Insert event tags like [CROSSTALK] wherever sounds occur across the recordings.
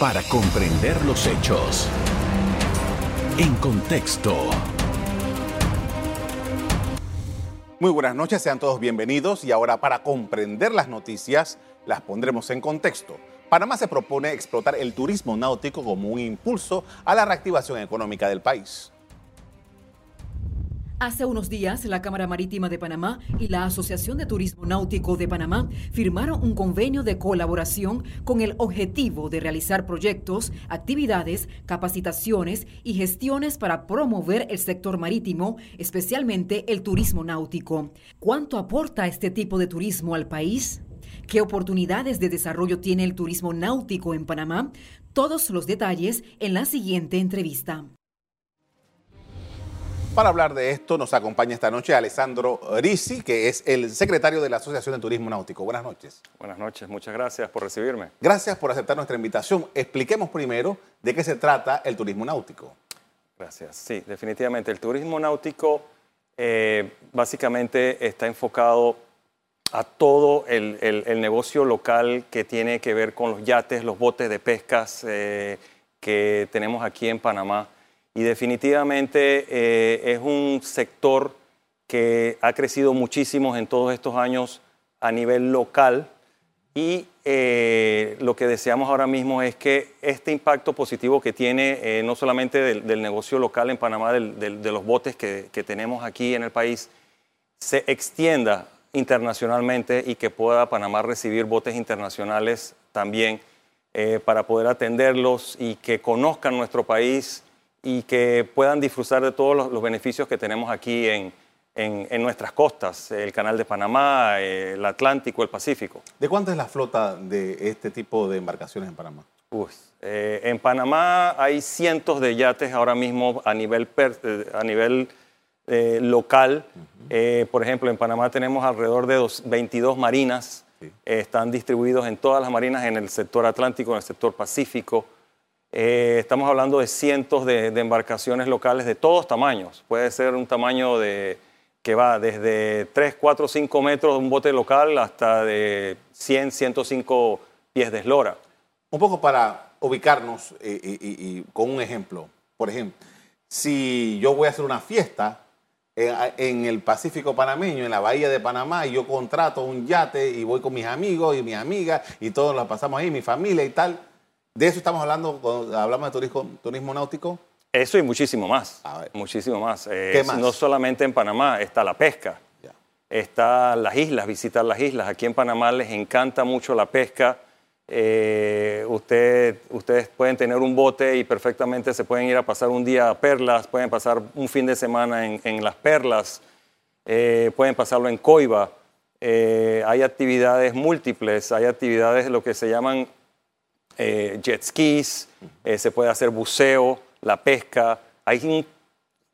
para comprender los hechos. En contexto. Muy buenas noches, sean todos bienvenidos y ahora para comprender las noticias las pondremos en contexto. Panamá se propone explotar el turismo náutico como un impulso a la reactivación económica del país. Hace unos días, la Cámara Marítima de Panamá y la Asociación de Turismo Náutico de Panamá firmaron un convenio de colaboración con el objetivo de realizar proyectos, actividades, capacitaciones y gestiones para promover el sector marítimo, especialmente el turismo náutico. ¿Cuánto aporta este tipo de turismo al país? ¿Qué oportunidades de desarrollo tiene el turismo náutico en Panamá? Todos los detalles en la siguiente entrevista. Para hablar de esto nos acompaña esta noche Alessandro Risi, que es el secretario de la Asociación de Turismo Náutico. Buenas noches. Buenas noches, muchas gracias por recibirme. Gracias por aceptar nuestra invitación. Expliquemos primero de qué se trata el turismo náutico. Gracias. Sí, definitivamente. El turismo náutico eh, básicamente está enfocado a todo el, negocio local que tiene que ver con los yates, los botes de pescas eh, que tenemos aquí en Panamá y definitivamente eh, es un sector que ha crecido muchísimo en todos estos años a nivel local. Y eh, lo que deseamos ahora mismo es que este impacto positivo que tiene eh, no solamente del, negocio local en Panamá, de los botes que, tenemos aquí en el país, se extienda internacionalmente y que pueda Panamá recibir botes internacionales también para poder atenderlos y que conozcan nuestro país y que puedan disfrutar de todos los, beneficios que tenemos aquí en, en, nuestras costas, el Canal de Panamá, el Atlántico, el Pacífico. ¿De cuánto es la flota de este tipo de embarcaciones en Panamá? Eh, en Panamá hay cientos de yates ahora mismo a nivel, eh, a nivel eh, local. por ejemplo, en Panamá tenemos alrededor de 22 marinas. están distribuidos en todas las marinas en el sector Atlántico, en el sector Pacífico. Eh, estamos hablando de cientos de, embarcaciones locales de todos tamaños. Puede ser un tamaño de, que va desde 3, 4, 5 metros de un bote local hasta de 100, 105 pies de eslora. Un poco para ubicarnos y, con un ejemplo. Por ejemplo, si yo voy a hacer una fiesta en, en, el Pacífico panameño, en la bahía de Panamá, y yo contrato un yate y voy con mis amigos y mis amigas y todos la pasamos ahí, mi familia y tal ¿De eso estamos hablando cuando hablamos de turismo, turismo náutico? Eso y muchísimo más. Muchísimo más. ¿Qué más. No solamente en Panamá, está la pesca. Está las islas, visitar las islas. Aquí en Panamá les encanta mucho la pesca. Eh, usted, ustedes pueden tener un bote y perfectamente se pueden ir a pasar un día a Perlas, pueden pasar un fin de semana en, las Perlas, eh, pueden pasarlo en Coiba. Eh, hay actividades múltiples, hay actividades lo que se llaman eh, jet skis, eh, se puede hacer buceo, la pesca. Hay un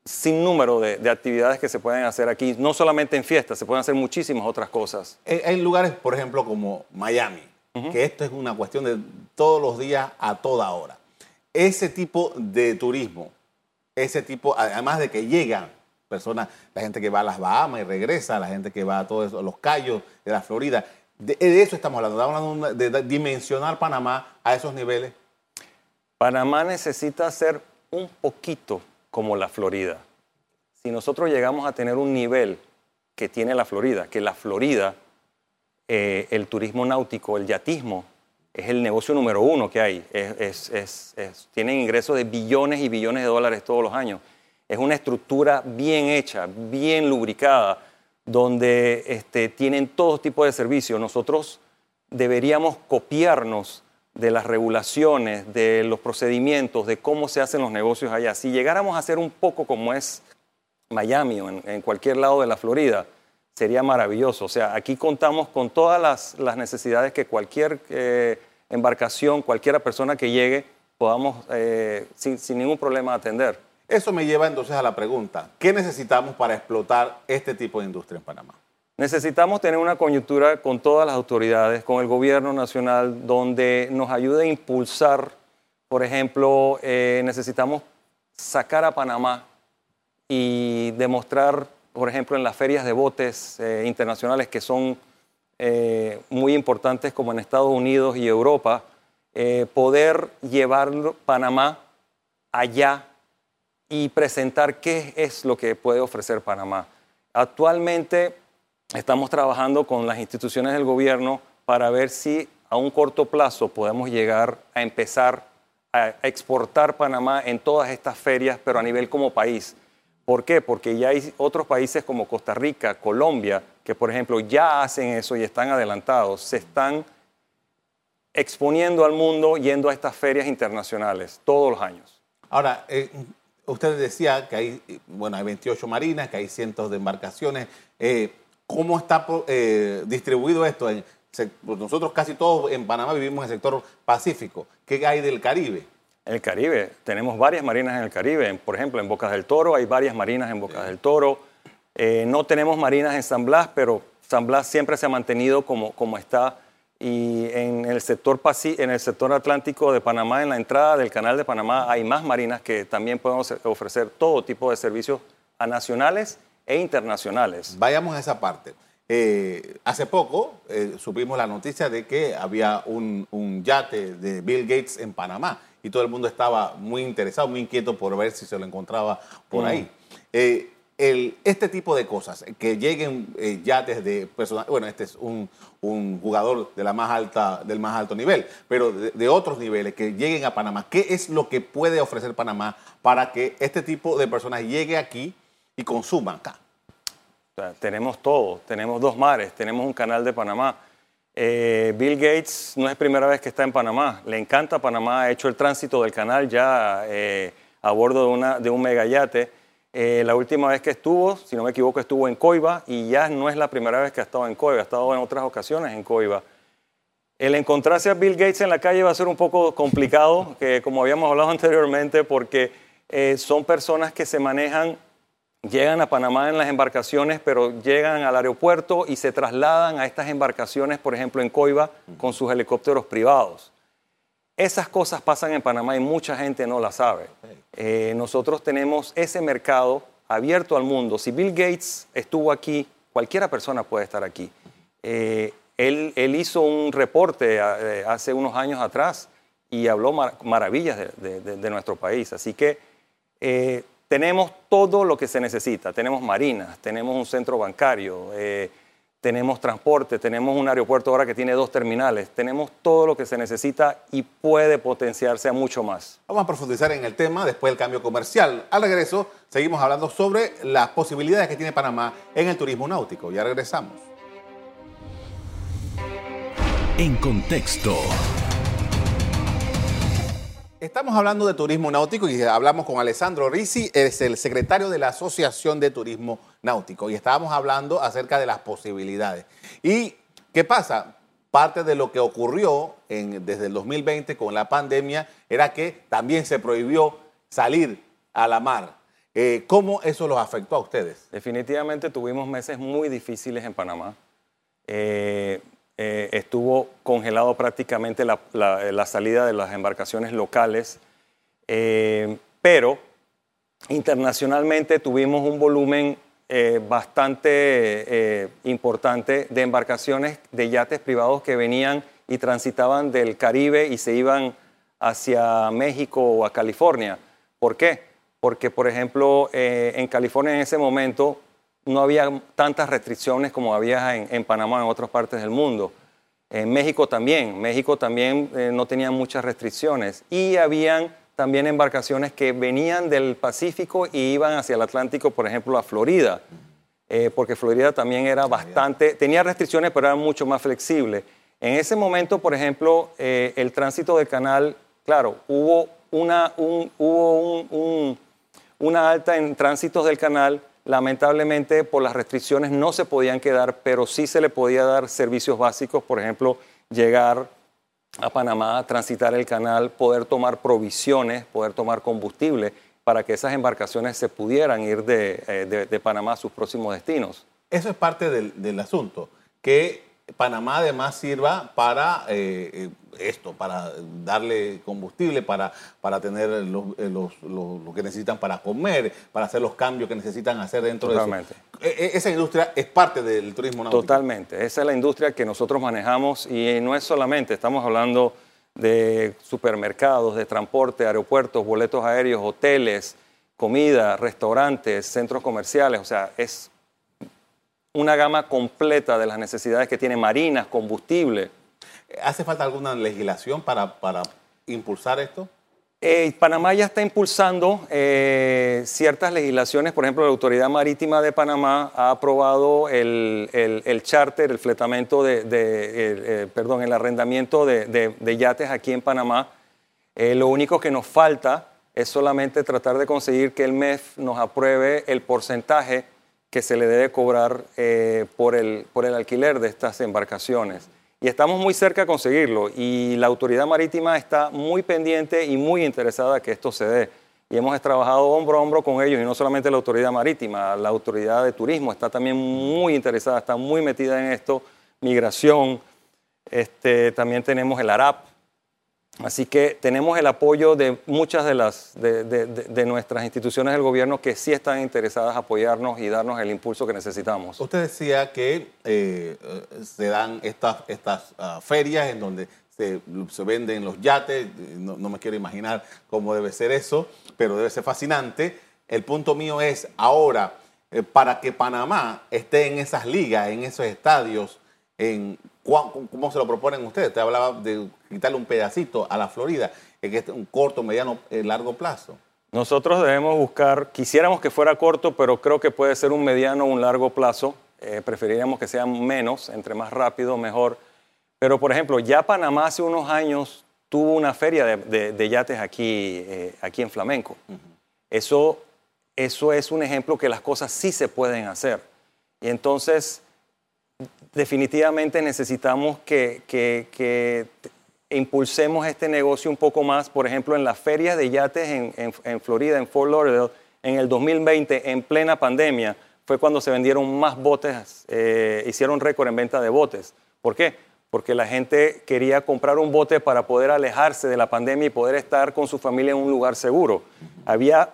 sinnúmero de, de, actividades que se pueden hacer aquí, no solamente en fiestas, se pueden hacer muchísimas otras cosas. Hay lugares, por ejemplo, como Miami, que esto es una cuestión de todos los días a toda hora. Ese tipo de turismo, ese tipo, además de que llegan personas, la gente que va a las Bahamas y regresa, la gente que va a todos los callos de la Florida, de, eso estamos hablando, estamos hablando de, dimensionar Panamá a esos niveles. Panamá necesita ser un poquito como la Florida. Si nosotros llegamos a tener un nivel que tiene la Florida, que la Florida, eh, el turismo náutico, el yatismo, es el negocio número uno que hay. tienen ingresos de billones y billones de dólares todos los años. Es una estructura bien hecha, bien lubricada, donde este, tienen todo tipo de servicios. Nosotros deberíamos copiarnos de las regulaciones, de los procedimientos, de cómo se hacen los negocios allá. Si llegáramos a ser un poco como es Miami o en, cualquier lado de la Florida, sería maravilloso. O sea, aquí contamos con todas las, necesidades que cualquier eh, embarcación, cualquiera persona que llegue, podamos eh, sin ningún problema atender. Eso me lleva entonces a la pregunta, ¿qué necesitamos para explotar este tipo de industria en Panamá? Necesitamos tener una coyuntura con todas las autoridades, con el gobierno nacional, donde nos ayude a impulsar, por ejemplo, eh, necesitamos sacar a Panamá y demostrar, por ejemplo, en las ferias de botes eh, internacionales que son eh, muy importantes como en Estados Unidos y Europa, eh, poder llevar Panamá allá y presentar qué es lo que puede ofrecer Panamá. Actualmente estamos trabajando con las instituciones del gobierno para ver si a un corto plazo podemos llegar a empezar a exportar Panamá en todas estas ferias, pero a nivel como país. ¿Por qué? Porque ya hay otros países como Costa Rica, Colombia, que por ejemplo ya hacen eso y están adelantados, se están exponiendo al mundo yendo a estas ferias internacionales todos los años. Ahora, eh, usted decía que hay, bueno, hay 28 marinas, que hay cientos de embarcaciones. Eh, ¿Cómo está eh, distribuido esto? En, pues nosotros casi todos en Panamá vivimos en el sector Pacífico. ¿Qué hay del Caribe? El Caribe, tenemos varias marinas en el Caribe. Por ejemplo, en Bocas del Toro hay varias marinas en Bocas del Toro. no tenemos marinas en San Blas, pero San Blas siempre se ha mantenido como, como está y en el, sector en el sector atlántico de Panamá, en la entrada del canal de Panamá, hay más marinas que también pueden ofrecer todo tipo de servicios a nacionales e internacionales. Vayamos a esa parte. Eh, hace poco eh, supimos la noticia de que había un, yate de Bill Gates en Panamá y todo el mundo estaba muy interesado, muy inquieto por ver si se lo encontraba por mm. ahí. Eh, este tipo de cosas, que lleguen eh, yates de personas, bueno, este es un, jugador de la más alta, del más alto nivel, pero de, otros niveles, que lleguen a Panamá, ¿qué es lo que puede ofrecer Panamá para que este tipo de personas llegue aquí y consuman acá? tenemos todo, tenemos dos mares, tenemos un canal de Panamá. Eh, Bill Gates no es primera vez que está en Panamá, le encanta Panamá, ha hecho el tránsito del canal ya eh, a bordo de, una, de un megayate eh, la última vez que estuvo, si no me equivoco, estuvo en Coiba y ya no es la primera vez que ha estado en Coiba, ha estado en otras ocasiones en Coiba. El encontrarse a Bill Gates en la calle va a ser un poco complicado, que como habíamos hablado [LAUGHS] anteriormente, porque eh, son personas que se manejan, llegan a Panamá en las embarcaciones, pero llegan al aeropuerto y se trasladan a estas embarcaciones, por ejemplo, en Coiba, con sus helicópteros privados. Esas cosas pasan en Panamá y mucha gente no las sabe. Eh, nosotros tenemos ese mercado abierto al mundo. Si Bill Gates estuvo aquí, cualquiera persona puede estar aquí. Eh, él, hizo un reporte eh, hace unos años atrás y habló maravillas de, nuestro país. Así que tenemos todo lo que se necesita. Tenemos marinas, tenemos un centro bancario tenemos transporte, tenemos un aeropuerto ahora que tiene dos terminales, tenemos todo lo que se necesita y puede potenciarse a mucho más. Vamos a profundizar en el tema después del cambio comercial. Al regreso, seguimos hablando sobre las posibilidades que tiene Panamá en el turismo náutico. Ya regresamos. En contexto. Estamos hablando de turismo náutico y hablamos con Alessandro Risi, es el secretario de la Asociación de Turismo Náutico y estábamos hablando acerca de las posibilidades. ¿Y qué pasa? Parte de lo que ocurrió desde el 2020 con la pandemia era que también se prohibió salir a la mar. Eh, ¿Cómo eso los afectó a ustedes? Definitivamente tuvimos meses muy difíciles en Panamá. Eh, eh, estuvo congelado prácticamente la, salida de las embarcaciones locales, eh, pero internacionalmente tuvimos un volumen eh, bastante importante de embarcaciones de yates privados que venían y transitaban del Caribe y se iban hacia México o a California. ¿Por qué? Porque, por ejemplo, en California en ese momento no había tantas restricciones como había en, Panamá en otras partes del mundo. En México también, México también eh, no tenía muchas restricciones y habían también embarcaciones que venían del Pacífico y iban hacia el Atlántico, por ejemplo, a Florida, eh, porque Florida también era bastante, tenía restricciones, pero era mucho más flexible. En ese momento, por ejemplo, eh, el tránsito del canal, claro, hubo una, hubo una alta en tránsitos del canal, Lamentablemente, por las restricciones no se podían quedar, pero sí se le podía dar servicios básicos, por ejemplo, llegar a Panamá, transitar el canal, poder tomar provisiones, poder tomar combustible para que esas embarcaciones se pudieran ir de, eh, Panamá a sus próximos destinos. Eso es parte del, del asunto, que Panamá además sirva para eh, eh, esto, para darle combustible, para, para tener eh, lo que necesitan para comer, para hacer los cambios que necesitan hacer dentro de eso. Esa industria es parte del turismo náutico. Totalmente, esa es la industria que nosotros manejamos y no es solamente, estamos hablando de supermercados, de transporte, aeropuertos, boletos aéreos, hoteles, comida, restaurantes, centros comerciales. O sea, es una gama completa de las necesidades que tiene marinas, combustible. ¿Hace falta alguna legislación para, para impulsar esto? Eh, Panamá ya está impulsando eh, ciertas legislaciones, por ejemplo, la Autoridad Marítima de Panamá ha aprobado el, el, charter, el fletamento de, eh, perdón, el arrendamiento de, de, yates aquí en Panamá. lo único que nos falta es solamente tratar de conseguir que el MEF nos apruebe el porcentaje que se le debe cobrar por, el, por el alquiler de estas embarcaciones y estamos muy cerca de conseguirlo y la autoridad marítima está muy pendiente y muy interesada que esto se dé. Y hemos trabajado hombro a hombro con ellos y no solamente la autoridad marítima, la autoridad de turismo está también muy interesada, está muy metida en esto, migración, este, también tenemos el ARAP, Así que tenemos el apoyo de muchas de, las, de, nuestras instituciones del gobierno que sí están interesadas en apoyarnos y darnos el impulso que necesitamos. Usted decía que eh, se dan estas, estas ah, ferias en donde se, venden los yates, no, me quiero imaginar cómo debe ser eso, pero debe ser fascinante. El punto mío es ahora, eh, para que Panamá esté en esas ligas, en esos estadios, en ¿Cómo se lo proponen ustedes? Usted hablaba de quitarle un pedacito a la Florida, en este un corto, mediano, eh, largo plazo. Nosotros debemos buscar, quisiéramos que fuera corto, pero creo que puede ser un mediano o un largo plazo. Eh, preferiríamos que sean menos, entre más rápido, mejor. Pero, por ejemplo, ya Panamá hace unos años tuvo una feria de, yates aquí, eh, aquí en Flamenco. eso, eso es un ejemplo que las cosas sí se pueden hacer. Y entonces, definitivamente necesitamos que, impulsemos este negocio un poco más. Por ejemplo, en las ferias de yates en, Florida, en Fort Lauderdale, en el 2020, en plena pandemia, fue cuando se vendieron más botes, eh, hicieron récord en venta de botes. ¿Por qué? Porque la gente quería comprar un bote para poder alejarse de la pandemia y poder estar con su familia en un lugar seguro. Había,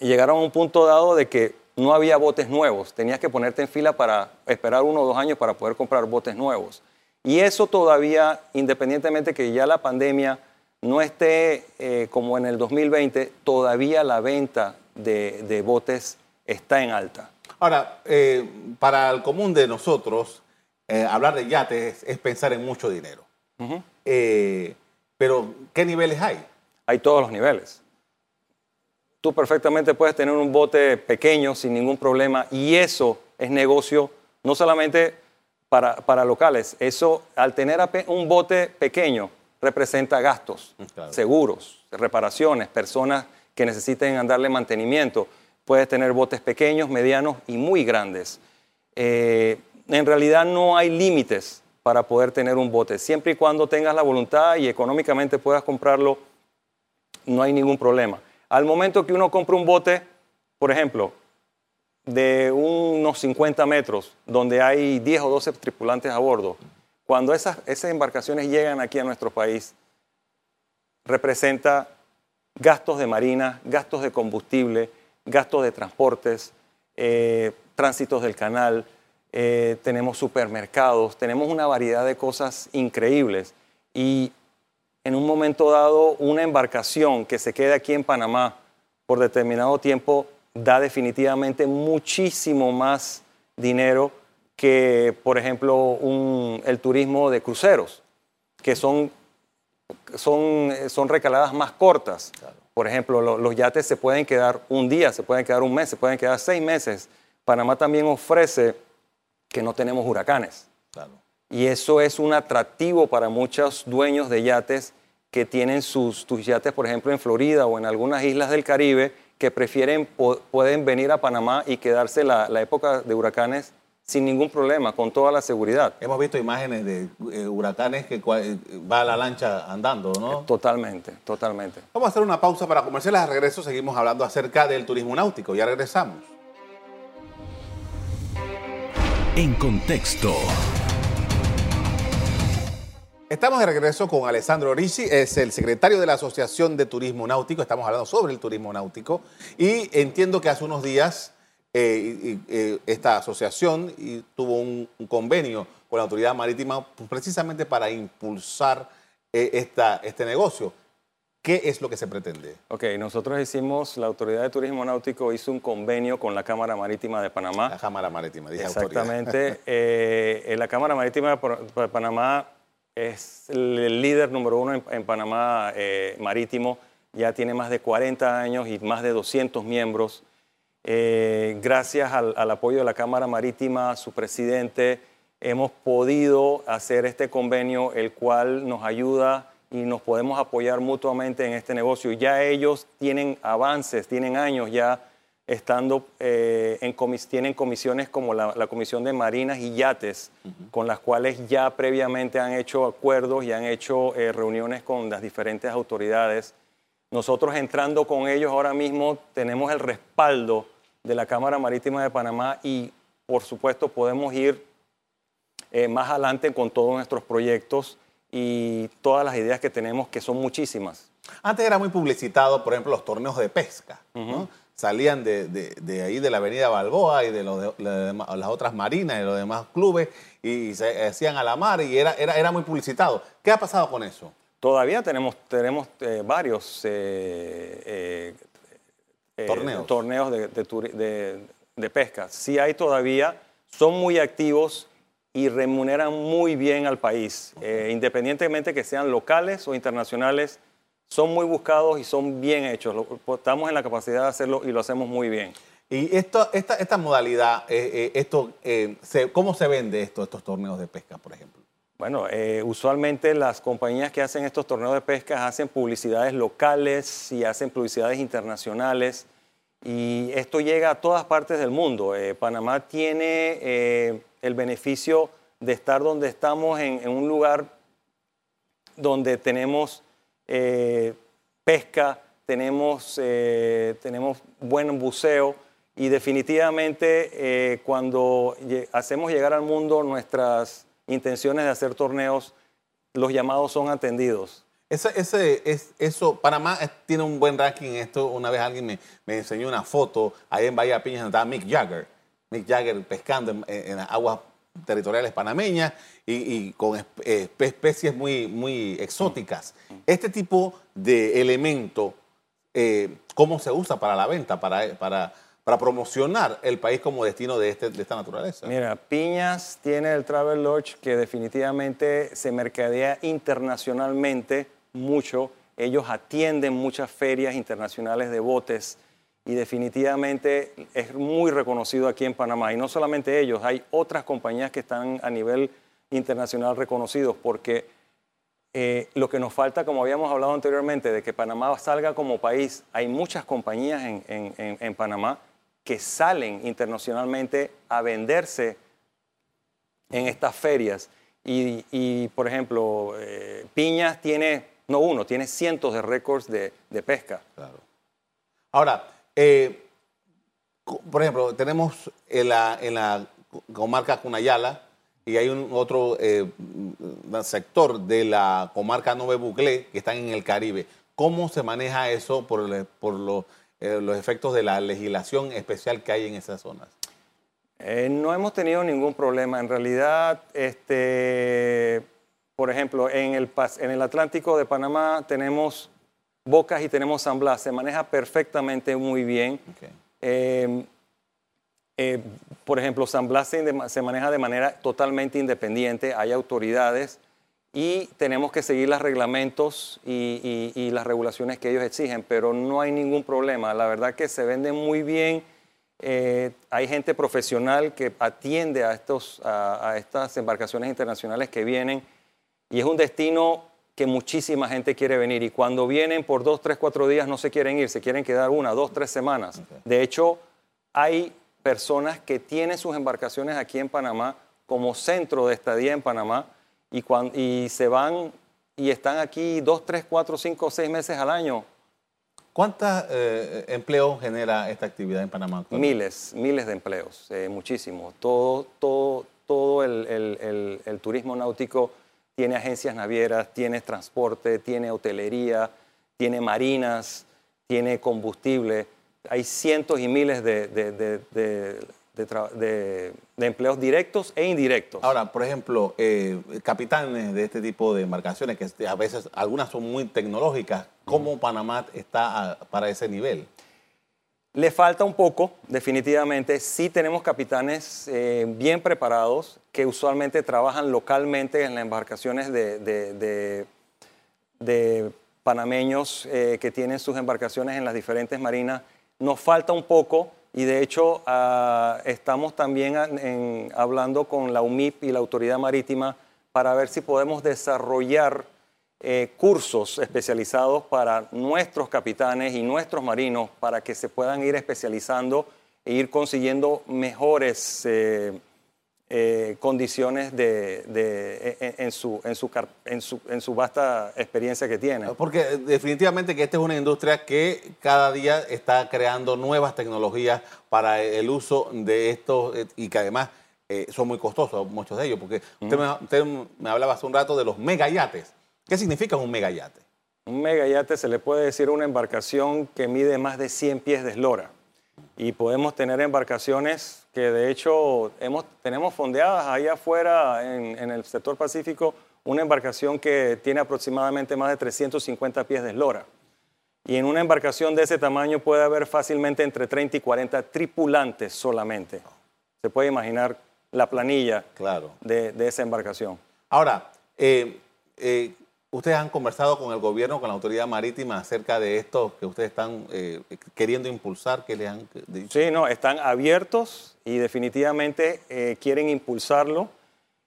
llegaron a un punto dado de que no había botes nuevos. Tenías que ponerte en fila para esperar uno o dos años para poder comprar botes nuevos. Y eso todavía, independientemente que ya la pandemia no esté eh, como en el 2020, todavía la venta de, botes está en alta. Ahora, eh, para el común de nosotros, eh, hablar de yates es, pensar en mucho dinero. pero, ¿qué niveles hay? Hay todos los niveles tú perfectamente puedes tener un bote pequeño sin ningún problema y eso es negocio no solamente para, para locales, eso al tener un bote pequeño representa gastos, seguros, reparaciones, personas que necesiten andarle mantenimiento. Puedes tener botes pequeños, medianos y muy grandes. Eh, en realidad no hay límites para poder tener un bote. Siempre y cuando tengas la voluntad y económicamente puedas comprarlo, no hay ningún problema. Al momento que uno compra un bote, por ejemplo, de unos 50 metros, donde hay 10 o 12 tripulantes a bordo, cuando esas, esas embarcaciones llegan aquí a nuestro país, representa gastos de marina, gastos de combustible, gastos de transportes, eh, tránsitos del canal, eh, tenemos supermercados, tenemos una variedad de cosas increíbles. Y en un momento dado una embarcación que se quede aquí en Panamá por determinado tiempo da definitivamente muchísimo más dinero que, por ejemplo, el turismo de cruceros, que son, son, son recaladas más cortas. Por ejemplo, los yates se pueden quedar un día, se pueden quedar un mes, se pueden quedar seis meses. Panamá también ofrece que no tenemos huracanes. Y eso es un atractivo para muchos dueños de yates que tienen sus, yates, por ejemplo, en Florida o en algunas islas del Caribe, que prefieren, pueden venir a Panamá y quedarse la, época de huracanes sin ningún problema, con toda la seguridad. Hemos visto imágenes de eh, huracanes que va la lancha andando, ¿no? Totalmente, totalmente. Vamos a hacer una pausa para comerciales. A regreso seguimos hablando acerca del turismo náutico. Ya regresamos. En contexto. Estamos de regreso con Alessandro Ricci, es el secretario de la Asociación de Turismo Náutico. Estamos hablando sobre el turismo náutico y entiendo que hace unos días eh, eh, esta asociación tuvo un, convenio con la autoridad marítima precisamente para impulsar eh, esta, este negocio. ¿Qué es lo que se pretende? Ok, nosotros hicimos, la Autoridad de Turismo Náutico hizo un convenio con la Cámara Marítima de Panamá. La Cámara Marítima, dije Exactamente. [LAUGHS] eh, la Cámara Marítima de Panamá es el líder número uno en, Panamá eh, marítimo. Ya tiene más de 40 años y más de 200 miembros. Eh, gracias al, al apoyo de la Cámara Marítima, su presidente, hemos podido hacer este convenio, el cual nos ayuda y nos podemos apoyar mutuamente en este negocio. Ya ellos tienen avances, tienen años ya estando eh, en tienen comisiones como la, Comisión de Marinas y Yates, con las cuales ya previamente han hecho acuerdos y han hecho eh, reuniones con las diferentes autoridades. Nosotros entrando con ellos ahora mismo tenemos el respaldo de la Cámara Marítima de Panamá y por supuesto podemos ir eh, más adelante con todos nuestros proyectos y todas las ideas que tenemos, que son muchísimas. Antes era muy publicitado, por ejemplo, los torneos de pesca. Salían de, de, ahí de la avenida Balboa y de, las otras marinas y los demás clubes y se hacían a la mar y era, era, era muy publicitado. ¿Qué ha pasado con eso? Todavía tenemos, tenemos eh, varios eh, torneos, torneos de, de pesca. Sí hay todavía, son muy activos y remuneran muy bien al país, eh, independientemente que sean locales o internacionales, son muy buscados y son bien hechos. Estamos en la capacidad de hacerlo y lo hacemos muy bien. Y esto, esta, esta modalidad, eh, eh, esto, ¿cómo se vende esto, estos torneos de pesca, por ejemplo? Bueno, usualmente las compañías que hacen estos torneos de pesca hacen publicidades locales y hacen publicidades internacionales y esto llega a todas partes del mundo. Panamá tiene el beneficio de estar donde estamos en, un lugar donde tenemos eh, pesca, tenemos, eh, tenemos buen buceo y definitivamente eh, cuando hacemos llegar al mundo nuestras intenciones de hacer torneos, los llamados son atendidos. Ese, ese, es, eso, Panamá tiene un buen ranking en esto. Una vez alguien me, me enseñó una foto ahí en Bahía Piñas, donde estaba Mick Jagger. Mick Jagger pescando en, aguas territoriales panameñas y, con especies muy, muy exóticas. Este tipo de elemento, eh, ¿cómo se usa para la venta, para, para, para promocionar el país como destino de, este, de esta naturaleza? Mira, Piñas tiene el Travel Lodge que definitivamente se mercadea internacionalmente mucho. Ellos atienden muchas ferias internacionales de botes y definitivamente es muy reconocido aquí en Panamá. Y no solamente ellos, hay otras compañías que están a nivel internacional reconocidos porque eh, lo que nos falta, como habíamos hablado anteriormente, de que Panamá salga como país, hay muchas compañías en, Panamá que salen internacionalmente a venderse en estas ferias. Y, por ejemplo, eh, Piñas tiene, no uno, tiene cientos de récords de, de pesca. Claro. Ahora, eh, por ejemplo, tenemos en la, comarca Cunayala y hay un otro eh, sector de la comarca Nove Buclé que están en el Caribe. ¿Cómo se maneja eso por, por eh, los efectos de la legislación especial que hay en esas zonas? no hemos tenido ningún problema. En realidad, este, por ejemplo, en el, en el Atlántico de Panamá tenemos Bocas y tenemos San Blas. Se maneja perfectamente muy bien. Em, eh, por ejemplo, San Blas se, maneja de manera totalmente independiente, hay autoridades y tenemos que seguir los reglamentos y, las regulaciones que ellos exigen, pero no hay ningún problema. La verdad que se vende muy bien. Eh, hay gente profesional que atiende a, estos, a estas embarcaciones internacionales que vienen y es un destino que muchísima gente quiere venir y cuando vienen por dos, tres, cuatro días no se quieren ir, se quieren quedar una, dos, tres semanas. De hecho, hay personas que tienen sus embarcaciones aquí en Panamá como centro de estadía en Panamá y, y se van y están aquí dos, tres, cuatro, cinco, seis meses al año. ¿Cuántos eh, empleos genera esta actividad en Panamá? Miles, miles de empleos, eh, muchísimos. Todo, todo, todo el, el turismo náutico tiene agencias navieras, tiene transporte, tiene hotelería, tiene marinas, tiene combustible. Hay cientos y miles de, de, empleos directos e indirectos. Ahora, por ejemplo, eh, capitanes de este tipo de embarcaciones, que a veces algunas son muy tecnológicas, ¿cómo Panamá está para ese nivel? Le falta un poco, definitivamente. Sí tenemos capitanes eh, bien preparados que usualmente trabajan localmente en las embarcaciones de, panameños eh, que tienen sus embarcaciones en las diferentes marinas. Nos falta un poco y de hecho ah, estamos también hablando con la UMIP y la Autoridad Marítima para ver si podemos desarrollar eh, cursos especializados para nuestros capitanes y nuestros marinos para que se puedan ir especializando e ir consiguiendo mejores eh, eh, condiciones de, en, su, en, su, en, su, en su vasta experiencia que tienen. Porque definitivamente que esta es una industria que cada día está creando nuevas tecnologías para el uso de estos y que además son muy costosos muchos de ellos, porque usted, me, usted me hablaba hace un rato de los megayates. ¿Qué significa un megayate? Un megayate se le puede decir una embarcación que mide más de 100 pies de eslora. Y podemos tener embarcaciones que de hecho hemos, tenemos fondeadas allá afuera en, el sector Pacífico, una embarcación que tiene aproximadamente más de 350 pies de eslora. Y en una embarcación de ese tamaño puede haber fácilmente entre 30 y 40 tripulantes solamente. Se puede imaginar la planilla claro. de, esa embarcación. Ahora, eh, eh, ¿Ustedes han conversado con el gobierno, con la autoridad marítima acerca de esto que ustedes están eh, queriendo impulsar? que les han dicho? Sí, no, están abiertos y definitivamente eh, quieren impulsarlo.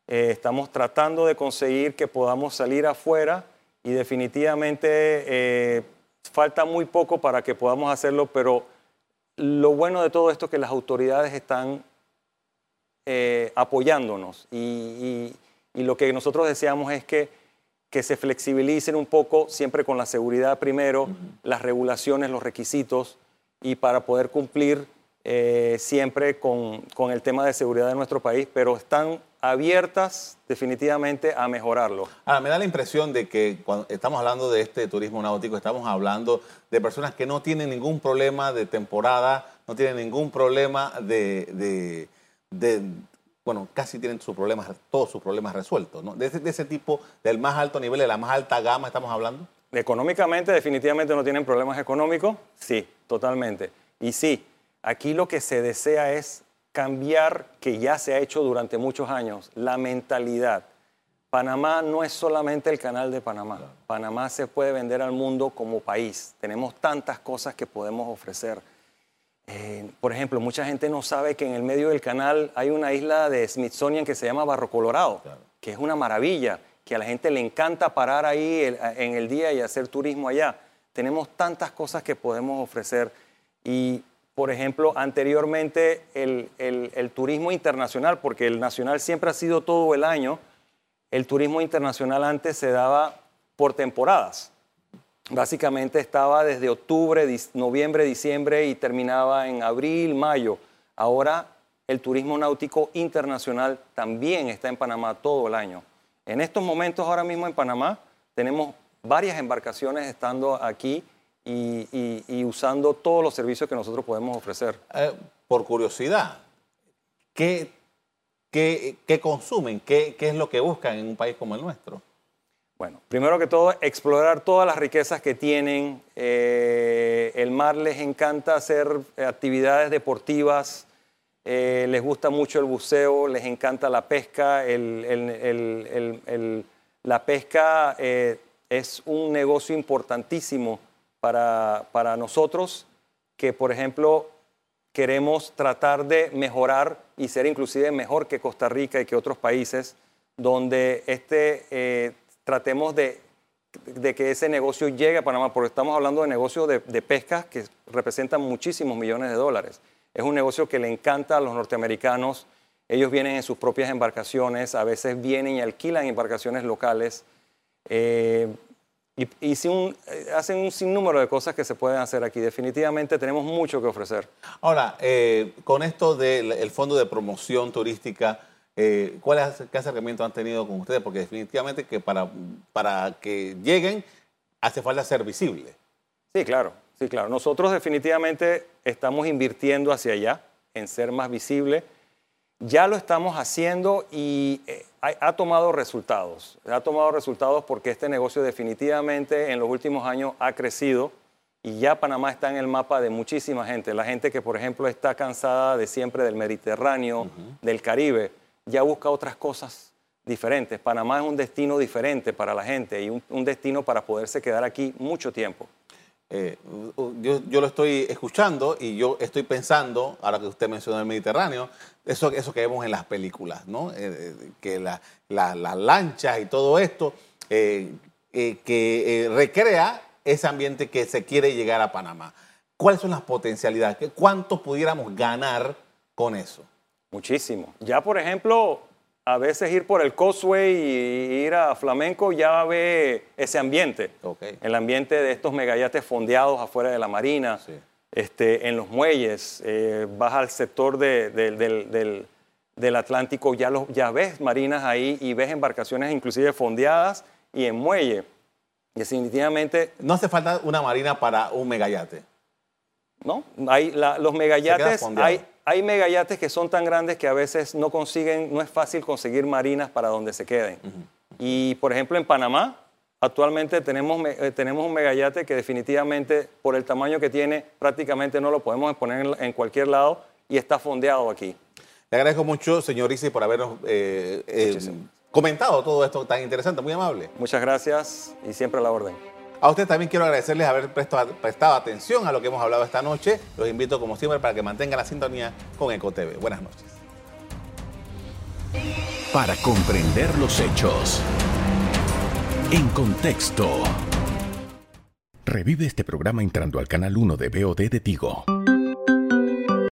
Eh, estamos tratando de conseguir que podamos salir afuera y definitivamente falta muy poco para que podamos hacerlo, pero lo bueno de todo esto es que las autoridades están apoyándonos y lo que nosotros deseamos es que que se flexibilicen un poco, siempre con la seguridad primero, las regulaciones, los requisitos, y para poder cumplir eh, siempre con, con, el tema de seguridad de nuestro país, pero están abiertas definitivamente a mejorarlo. Ahora, me da la impresión de que cuando estamos hablando de este turismo náutico, estamos hablando de personas que no tienen ningún problema de temporada, no tienen ningún problema de, de bueno, casi tienen sus problemas, todos sus problemas resueltos, ¿no? De ese, tipo, del más alto nivel, de la más alta gama estamos hablando. Económicamente, definitivamente no tienen problemas económicos, sí, totalmente. Y sí, aquí lo que se desea es cambiar, que ya se ha hecho durante muchos años, la mentalidad. Panamá no es solamente el canal de Panamá. Panamá se puede vender al mundo como país. Tenemos tantas cosas que podemos ofrecer eh, por ejemplo, mucha gente no sabe que en el medio del canal hay una isla de Smithsonian que se llama Barro Colorado, que es una maravilla, que a la gente le encanta parar ahí en el día y hacer turismo allá. Tenemos tantas cosas que podemos ofrecer. Y, por ejemplo, anteriormente el, el turismo internacional, porque el nacional siempre ha sido todo el año, el turismo internacional antes se daba por temporadas básicamente estaba desde octubre, noviembre, diciembre y terminaba en abril, mayo. Ahora el turismo náutico internacional también está en Panamá todo el año. En estos momentos, ahora mismo en Panamá, tenemos varias embarcaciones estando aquí y, usando todos los servicios que nosotros podemos ofrecer. Eh, por curiosidad, ¿qué, consumen? ¿Qué es lo que buscan en un país como el nuestro? Bueno, primero que todo, explorar todas las riquezas que tienen. Eh, el mar les encanta hacer actividades deportivas, eh, les gusta mucho el buceo, les encanta la pesca. la pesca eh, es un negocio importantísimo para, para nosotros, que por ejemplo queremos tratar de mejorar y ser inclusive mejor que Costa Rica y que otros países, donde este tratemos de, que ese negocio llegue a Panamá, porque estamos hablando de negocios de, pesca que representan muchísimos millones de dólares. Es un negocio que le encanta a los norteamericanos. Ellos vienen en sus propias embarcaciones, a veces vienen y alquilan embarcaciones locales. Eh, y, y eh, hacen un sinnúmero de cosas que se pueden hacer aquí. Definitivamente tenemos mucho que ofrecer. Ahora, eh, con esto del Fondo de Promoción Turística, eh, ¿Cuál es, ¿Qué acercamiento han tenido con ustedes? Porque definitivamente que para, para que lleguen hace falta ser visible. Sí, claro, sí, claro. Nosotros definitivamente estamos invirtiendo hacia allá en ser más visible. Ya lo estamos haciendo y eh, ha, ha tomado resultados. Ha tomado resultados porque este negocio definitivamente en los últimos años ha crecido y ya Panamá está en el mapa de muchísima gente. La gente que, por ejemplo, está cansada de siempre del Mediterráneo, del Caribe, ya busca otras cosas diferentes. Panamá es un destino diferente para la gente y un, destino para poderse quedar aquí mucho tiempo. Eh, yo, lo estoy escuchando y yo estoy pensando, ahora que usted mencionó el Mediterráneo, eso, que vemos en las películas, ¿no? Eh, eh que las la, la lanchas y todo esto, que recrea ese ambiente que se quiere llegar a Panamá. ¿Cuáles son las potencialidades? ¿Cuánto pudiéramos ganar con eso? Muchísimo. Ya, por ejemplo, a veces ir por el Causeway y ir a Flamenco ya ve ese ambiente. Okay. El ambiente de estos megayates fondeados afuera de la marina, Sí. este, en los muelles, eh, vas al sector de- de- del, del- del Atlántico, ya, los, ya ves marinas ahí y ves embarcaciones inclusive fondeadas y en muelle. Definitivamente No hace falta una marina para un megayate. ¿no? Hay la- los megayates, hay, hay megayates que son tan grandes que a veces no consiguen, no es fácil conseguir marinas para donde se queden. Y por ejemplo en Panamá, actualmente tenemos, eh, tenemos un megayate que definitivamente por el tamaño que tiene prácticamente no lo podemos poner en, en cualquier lado y está fondeado aquí. Le agradezco mucho, señor Isi, por habernos eh, eh, comentado todo esto tan interesante, muy amable. Muchas gracias y siempre a la orden. A usted también quiero agradecerles haber prestado, prestado atención a lo que hemos hablado esta noche. Los invito, como siempre, para que mantengan la sintonía con EcoTV. Buenas noches. Para comprender los hechos. En contexto. Revive este programa entrando al canal 1 de BOD de Tigo.